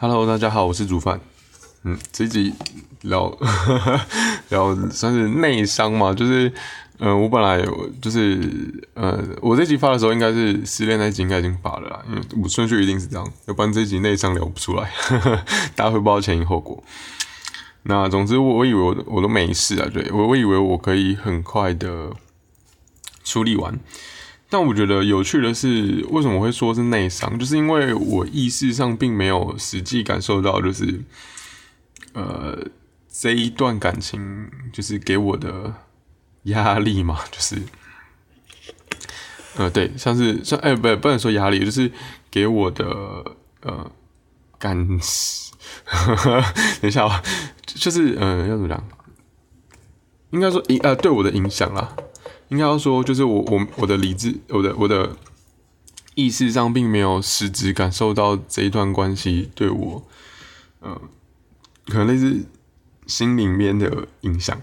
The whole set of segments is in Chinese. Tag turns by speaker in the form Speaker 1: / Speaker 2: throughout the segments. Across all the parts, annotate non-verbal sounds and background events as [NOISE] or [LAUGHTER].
Speaker 1: Hello，大家好，我是煮饭。嗯，这一集聊 [LAUGHS] 聊算是内伤嘛，就是，呃，我本来就是，呃，我这集发的时候应该是失恋那集应该已经发了啦，因为我顺序一定是这样，要不然这集内伤聊不出来，[LAUGHS] 大家会不知道前因后果。那总之我，我以为我我都没事啊，对我我以为我可以很快的处理完。但我觉得有趣的是，为什么会说是内伤？就是因为我意识上并没有实际感受到，就是呃这一段感情就是给我的压力嘛，就是呃对，像是像哎、不不能说压力，就是给我的呃感，[LAUGHS] 等一下啊，就是呃要怎么讲？应该说影呃对我的影响啦。应该要说，就是我我我的理智，我的我的意识上并没有实质感受到这一段关系对我，呃，可能类似心里面的影响。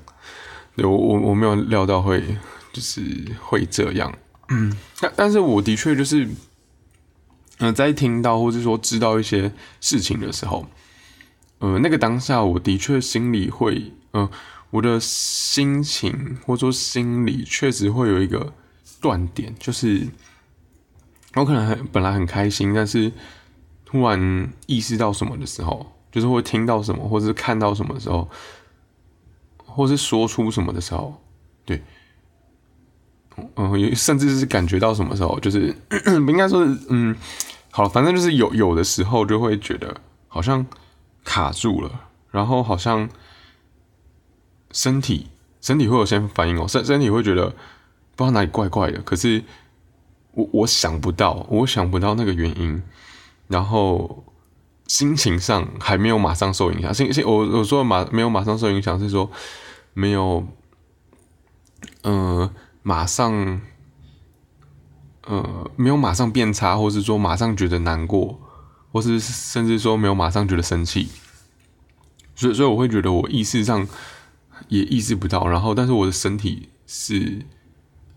Speaker 1: 对我我我没有料到会就是会这样，嗯，但但是我的确就是，嗯、呃，在听到或者说知道一些事情的时候，呃，那个当下我的确心里会，嗯、呃。我的心情或者说心里确实会有一个断点，就是我可能很本来很开心，但是突然意识到什么的时候，就是会听到什么，或者是看到什么的时候，或是说出什么的时候，对，嗯，甚至是感觉到什么时候，就是不 [CLEARS THROAT] 应该说是，嗯，好，反正就是有有的时候就会觉得好像卡住了，然后好像。身体身体会有些反应哦，身身体会觉得不知道哪里怪怪的，可是我我想不到，我想不到那个原因，然后心情上还没有马上受影响。心心我我说马没有马上受影响是说没有，呃，马上呃没有马上变差，或是说马上觉得难过，或是甚至说没有马上觉得生气，所以所以我会觉得我意识上。也意识不到，然后，但是我的身体是，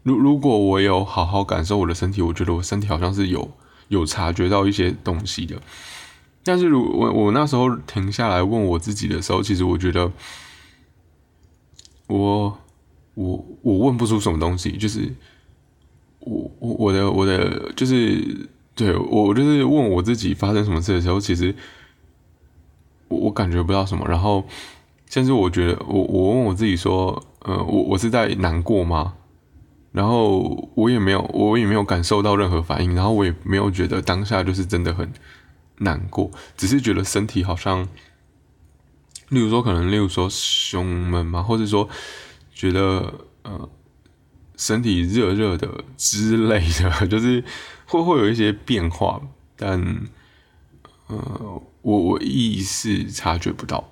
Speaker 1: 如如果我有好好感受我的身体，我觉得我身体好像是有有察觉到一些东西的。但是，如我我那时候停下来问我自己的时候，其实我觉得我我我问不出什么东西，就是我我我的我的就是对我就是问我自己发生什么事的时候，其实我我感觉不到什么，然后。甚至我觉得，我我问我自己说，呃，我我是在难过吗？然后我也没有，我也没有感受到任何反应，然后我也没有觉得当下就是真的很难过，只是觉得身体好像，例如说可能，例如说胸闷嘛，或者说觉得呃身体热热的之类的，[LAUGHS] 就是会会有一些变化，但呃我我意识察觉不到。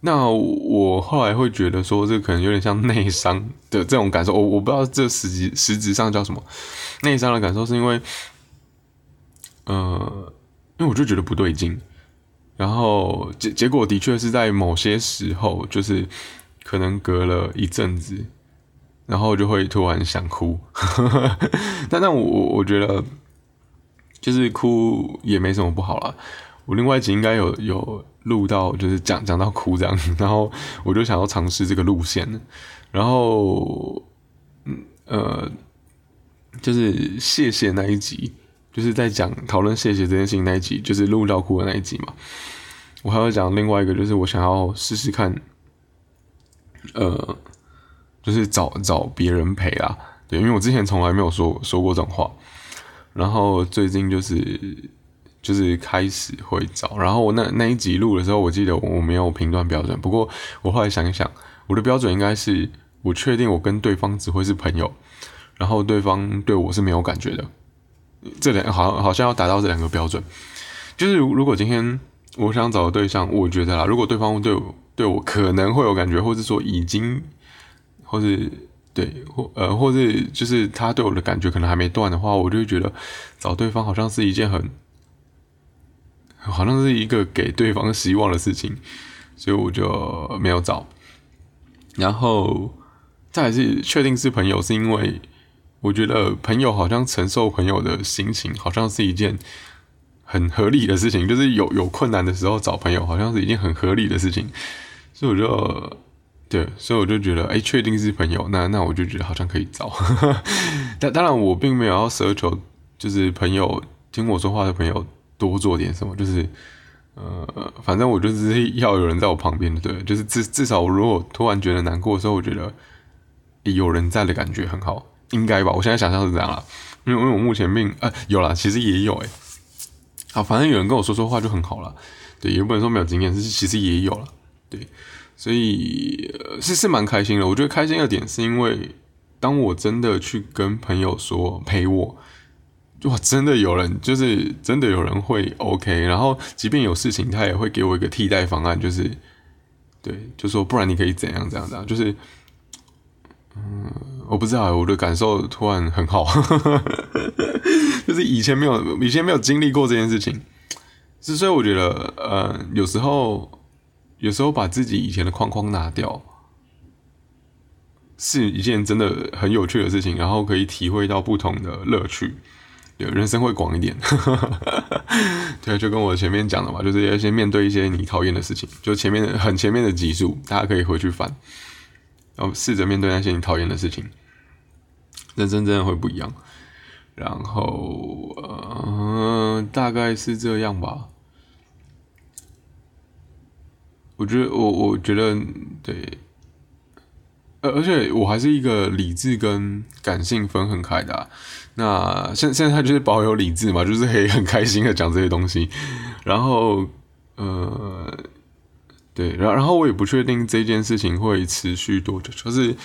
Speaker 1: 那我后来会觉得说，这可能有点像内伤的这种感受。我我不知道这实际实质上叫什么内伤的感受，是因为，呃，因为我就觉得不对劲，然后结结果的确是在某些时候，就是可能隔了一阵子，然后就会突然想哭。[LAUGHS] 但但我我觉得，就是哭也没什么不好啦。我另外一集应该有有。录到就是讲讲到哭这样，然后我就想要尝试这个路线，然后，嗯呃，就是谢谢那一集，就是在讲讨论谢谢这件事情那一集，就是录到哭的那一集嘛。我还要讲另外一个，就是我想要试试看，呃，就是找找别人陪啊，对，因为我之前从来没有说说过这种话，然后最近就是。就是开始会找，然后我那那一集录的时候，我记得我没有评断标准。不过我后来想一想，我的标准应该是我确定我跟对方只会是朋友，然后对方对我是没有感觉的。这两好像好像要达到这两个标准。就是如果今天我想找的對象，我觉得啦，如果对方对我对我可能会有感觉，或者说已经，或是对或呃，或是就是他对我的感觉可能还没断的话，我就会觉得找对方好像是一件很。好像是一个给对方希望的事情，所以我就没有找。然后再來是确定是朋友，是因为我觉得朋友好像承受朋友的心情，好像是一件很合理的事情，就是有有困难的时候找朋友，好像是一件很合理的事情，所以我就对，所以我就觉得，哎，确定是朋友，那那我就觉得好像可以找。[LAUGHS] 但当然，我并没有要奢求，就是朋友听我说话的朋友多做点什么，就是呃，反正我就是要有人在我旁边的，对，就是至至少，我如果突然觉得难过的时候，我觉得有人在的感觉很好，应该吧？我现在想象是这样了，因为因为我目前并呃有了，其实也有哎。好，反正有人跟我说说话就很好了，对，也不能说没有经验，是其实也有了，对，所以呃是是蛮开心的。我觉得开心的点是因为，当我真的去跟朋友说陪我，哇，真的有人，就是真的有人会 OK，然后即便有事情，他也会给我一个替代方案，就是对，就说不然你可以怎样怎样怎样，就是。嗯，我不知道，我的感受突然很好，[LAUGHS] 就是以前没有，以前没有经历过这件事情，是所以我觉得，呃，有时候，有时候把自己以前的框框拿掉，是一件真的很有趣的事情，然后可以体会到不同的乐趣，人生会广一点。[LAUGHS] 对，就跟我前面讲的嘛，就是要先面对一些你讨厌的事情，就前面很前面的集数，大家可以回去翻。然后试着面对那些你讨厌的事情，人生真的会不一样。然后，呃，大概是这样吧。我觉得，我我觉得，对，而而且我还是一个理智跟感性分很开的。那现现在他就是保有理智嘛，就是可以很开心的讲这些东西。然后，呃。对，然然后我也不确定这件事情会持续多久，就是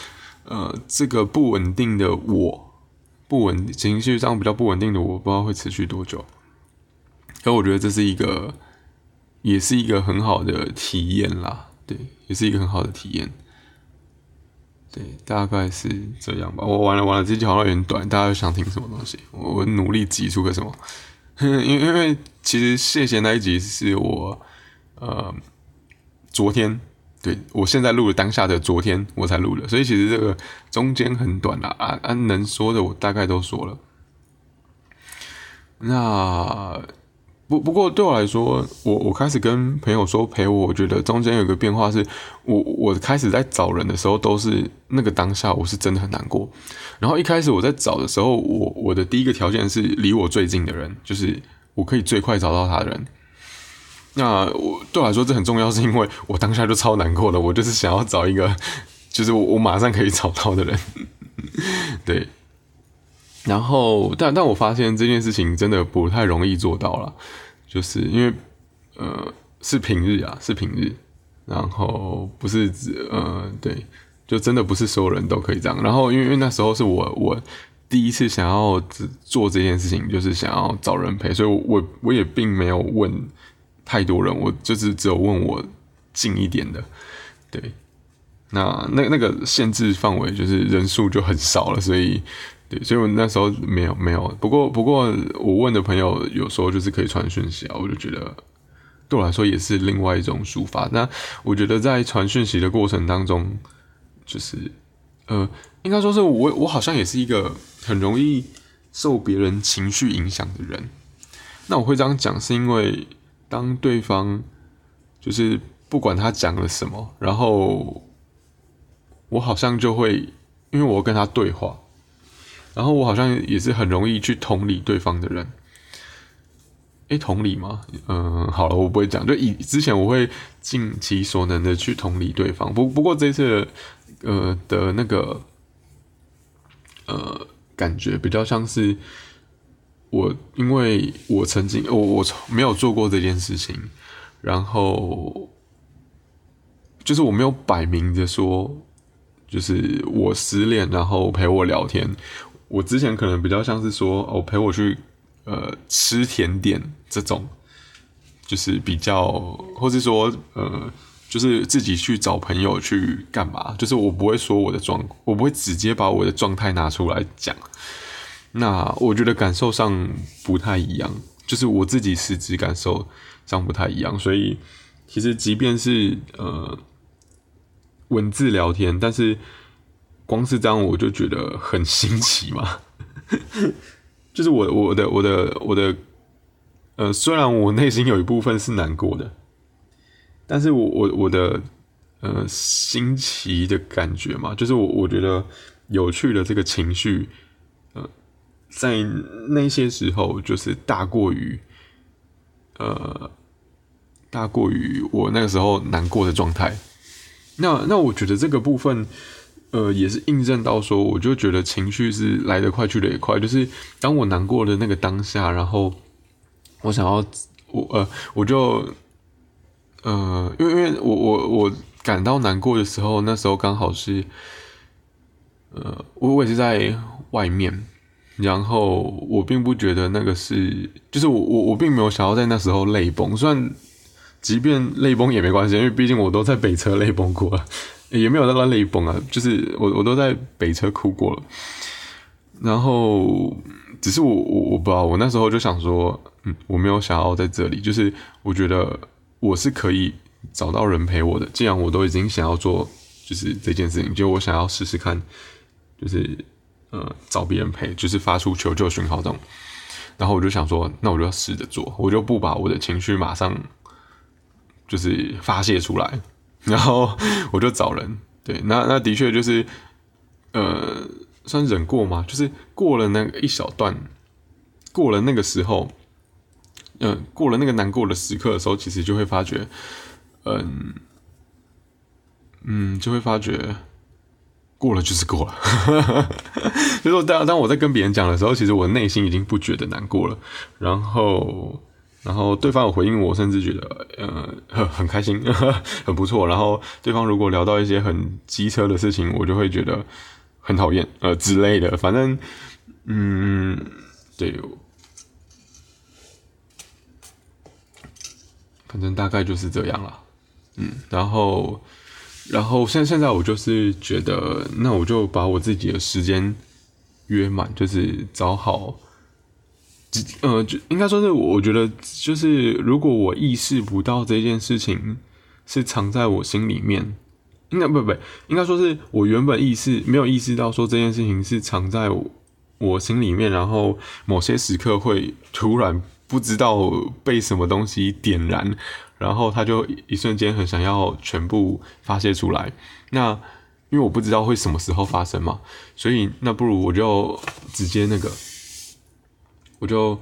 Speaker 1: 呃，这个不稳定的我，不稳情绪上比较不稳定的我，不知道会持续多久。可我觉得这是一个，也是一个很好的体验啦，对，也是一个很好的体验。对，大概是这样吧。我完了完了，这集好像有点短，大家想听什么东西？我努力挤出个什么？[LAUGHS] 因因为其实谢谢那一集是我呃。昨天，对我现在录的当下的昨天我才录的，所以其实这个中间很短啦，啊啊，能说的我大概都说了。那不不过对我来说，我我开始跟朋友说陪我，我觉得中间有个变化是，我我开始在找人的时候都是那个当下，我是真的很难过。然后一开始我在找的时候，我我的第一个条件是离我最近的人，就是我可以最快找到他的人。那我对我来说这很重要，是因为我当下就超难过的，我就是想要找一个，就是我我马上可以找到的人，[LAUGHS] 对。然后，但但我发现这件事情真的不太容易做到了，就是因为呃是平日啊，是平日，然后不是呃对，就真的不是所有人都可以这样。然后因为那时候是我我第一次想要做这件事情，就是想要找人陪，所以我我也并没有问。太多人，我就是只有问我近一点的，对，那那那个限制范围就是人数就很少了，所以所以我那时候没有没有。不过不过我问的朋友有时候就是可以传讯息啊，我就觉得对我来说也是另外一种抒发。那我觉得在传讯息的过程当中，就是呃，应该说是我我好像也是一个很容易受别人情绪影响的人。那我会这样讲是因为。当对方就是不管他讲了什么，然后我好像就会，因为我跟他对话，然后我好像也是很容易去同理对方的人。诶，同理吗？嗯，好了，我不会讲。就以之前我会尽其所能的去同理对方，不不过这次呃的那个呃感觉比较像是。我因为我曾经我我从没有做过这件事情，然后就是我没有摆明着说，就是我失恋，然后陪我聊天。我之前可能比较像是说，哦，陪我去呃吃甜点这种，就是比较，或是说呃，就是自己去找朋友去干嘛？就是我不会说我的状，我不会直接把我的状态拿出来讲。那我觉得感受上不太一样，就是我自己实质感受上不太一样，所以其实即便是呃文字聊天，但是光是这样我就觉得很新奇嘛，[LAUGHS] 就是我我的我的我的呃，虽然我内心有一部分是难过的，但是我我我的呃新奇的感觉嘛，就是我我觉得有趣的这个情绪，呃，在那些时候就是大过于呃大过于我那个时候难过的状态。那那我觉得这个部分。呃，也是印证到说，我就觉得情绪是来得快去得也快。就是当我难过的那个当下，然后我想要我呃，我就呃，因为因为我我我感到难过的时候，那时候刚好是呃，我我也是在外面，然后我并不觉得那个是，就是我我我并没有想要在那时候泪崩。虽然即便泪崩也没关系，因为毕竟我都在北车泪崩过。也没有那个泪崩啊，就是我我都在北车哭过了，然后只是我我我不知道，我那时候就想说，嗯，我没有想要在这里，就是我觉得我是可以找到人陪我的，既然我都已经想要做，就是这件事情，就我想要试试看，就是呃找别人陪，就是发出求救讯号这种，然后我就想说，那我就要试着做，我就不把我的情绪马上就是发泄出来。然后我就找人，对，那那的确就是，呃，算忍过嘛，就是过了那个一小段，过了那个时候，嗯，过了那个难过的时刻的时候，其实就会发觉，嗯，嗯，就会发觉，过了就是过了，[LAUGHS] 就说当当我在跟别人讲的时候，其实我内心已经不觉得难过了，然后。然后对方有回应我，甚至觉得呃很 [LAUGHS] 很开心，[LAUGHS] 很不错。然后对方如果聊到一些很机车的事情，我就会觉得很讨厌呃之类的。反正嗯，对，反正大概就是这样了。嗯，然后然后现现在我就是觉得，那我就把我自己的时间约满，就是找好。呃，就应该说是，我觉得就是，如果我意识不到这件事情是藏在我心里面，应该不不，应该说是我原本意识没有意识到说这件事情是藏在我心里面，然后某些时刻会突然不知道被什么东西点燃，然后他就一瞬间很想要全部发泄出来。那因为我不知道会什么时候发生嘛，所以那不如我就直接那个。我就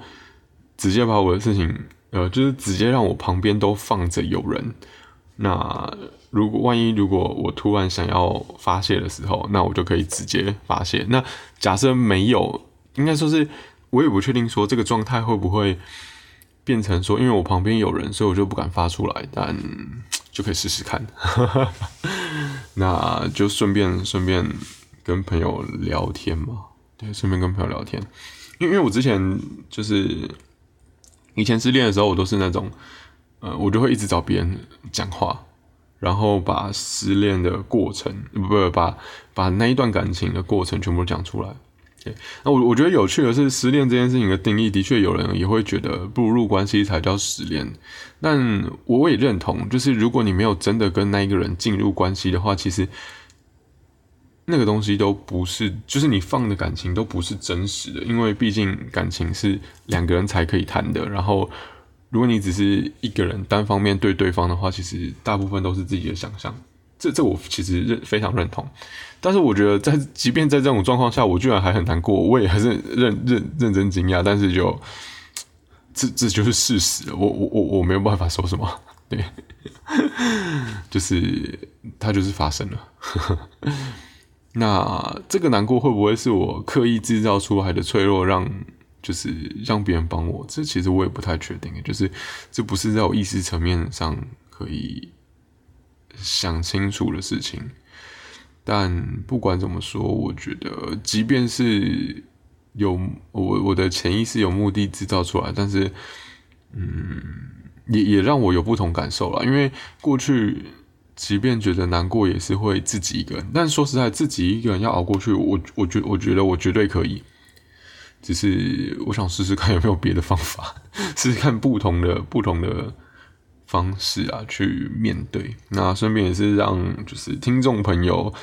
Speaker 1: 直接把我的事情，呃，就是直接让我旁边都放着有人。那如果万一如果我突然想要发泄的时候，那我就可以直接发泄。那假设没有，应该说是我也不确定说这个状态会不会变成说，因为我旁边有人，所以我就不敢发出来。但就可以试试看。[LAUGHS] 那就顺便顺便跟朋友聊天嘛，对，顺便跟朋友聊天。因为我之前就是以前失恋的时候，我都是那种，呃，我就会一直找别人讲话，然后把失恋的过程，不不，把把那一段感情的过程全部讲出来。对，那我我觉得有趣的是，失恋这件事情的定义，的确有人也会觉得步入关系才叫失恋，但我也认同，就是如果你没有真的跟那一个人进入关系的话，其实。那个东西都不是，就是你放的感情都不是真实的，因为毕竟感情是两个人才可以谈的。然后，如果你只是一个人单方面对对方的话，其实大部分都是自己的想象。这这我其实认非常认同。但是我觉得，在即便在这种状况下，我居然还很难过，我也还是认认认真惊讶。但是就这这就是事实，我我我我没有办法说什么。对，就是它就是发生了。那这个难过会不会是我刻意制造出来的脆弱，让就是让别人帮我？这其实我也不太确定，就是这不是在我意识层面上可以想清楚的事情。但不管怎么说，我觉得即便是有我我的潜意识有目的制造出来，但是嗯，也也让我有不同感受了，因为过去。即便觉得难过，也是会自己一个人。但说实在，自己一个人要熬过去，我我觉我觉得我绝对可以。只是我想试试看有没有别的方法，试试看不同的不同的方式啊，去面对。那顺便也是让就是听众朋友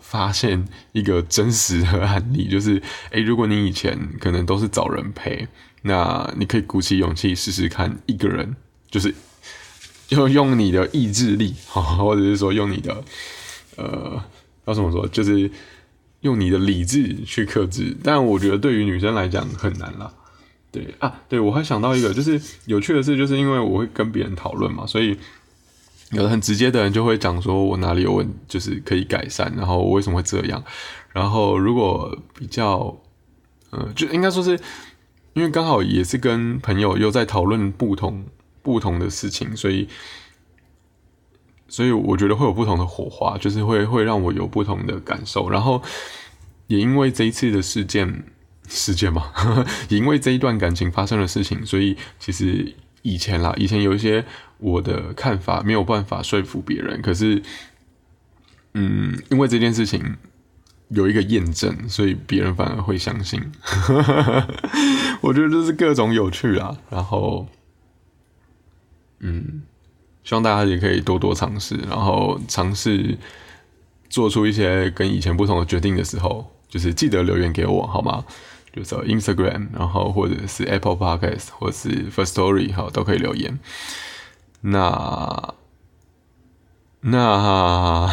Speaker 1: 发现一个真实的案例，就是诶，如果你以前可能都是找人陪，那你可以鼓起勇气试试看一个人，就是就用你的意志力，[LAUGHS] 或者是说用你的呃要怎么说，就是用你的理智去克制。但我觉得对于女生来讲很难啦。对啊，对我还想到一个，就是有趣的是，就是因为我会跟别人讨论嘛，所以。有的很直接的人就会讲说，我哪里有问，就是可以改善，然后我为什么会这样？然后如果比较，呃，就应该说是，因为刚好也是跟朋友又在讨论不同不同的事情，所以，所以我觉得会有不同的火花，就是会会让我有不同的感受。然后也因为这一次的事件事件嘛，[LAUGHS] 也因为这一段感情发生的事情，所以其实。以前啦，以前有一些我的看法没有办法说服别人，可是，嗯，因为这件事情有一个验证，所以别人反而会相信。[LAUGHS] 我觉得这是各种有趣啊，然后，嗯，希望大家也可以多多尝试，然后尝试做出一些跟以前不同的决定的时候，就是记得留言给我，好吗？就是 Instagram，然后或者是 Apple Podcast，或是 First Story，好都可以留言。那那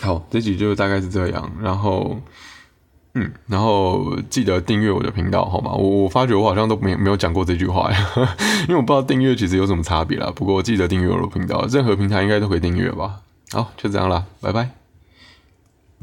Speaker 1: 好，这集就大概是这样。然后嗯，然后记得订阅我的频道，好吗？我我发觉我好像都没没有讲过这句话呀，[LAUGHS] 因为我不知道订阅其实有什么差别啦。不过记得订阅我的频道，任何平台应该都可以订阅吧。好，就这样啦，拜拜。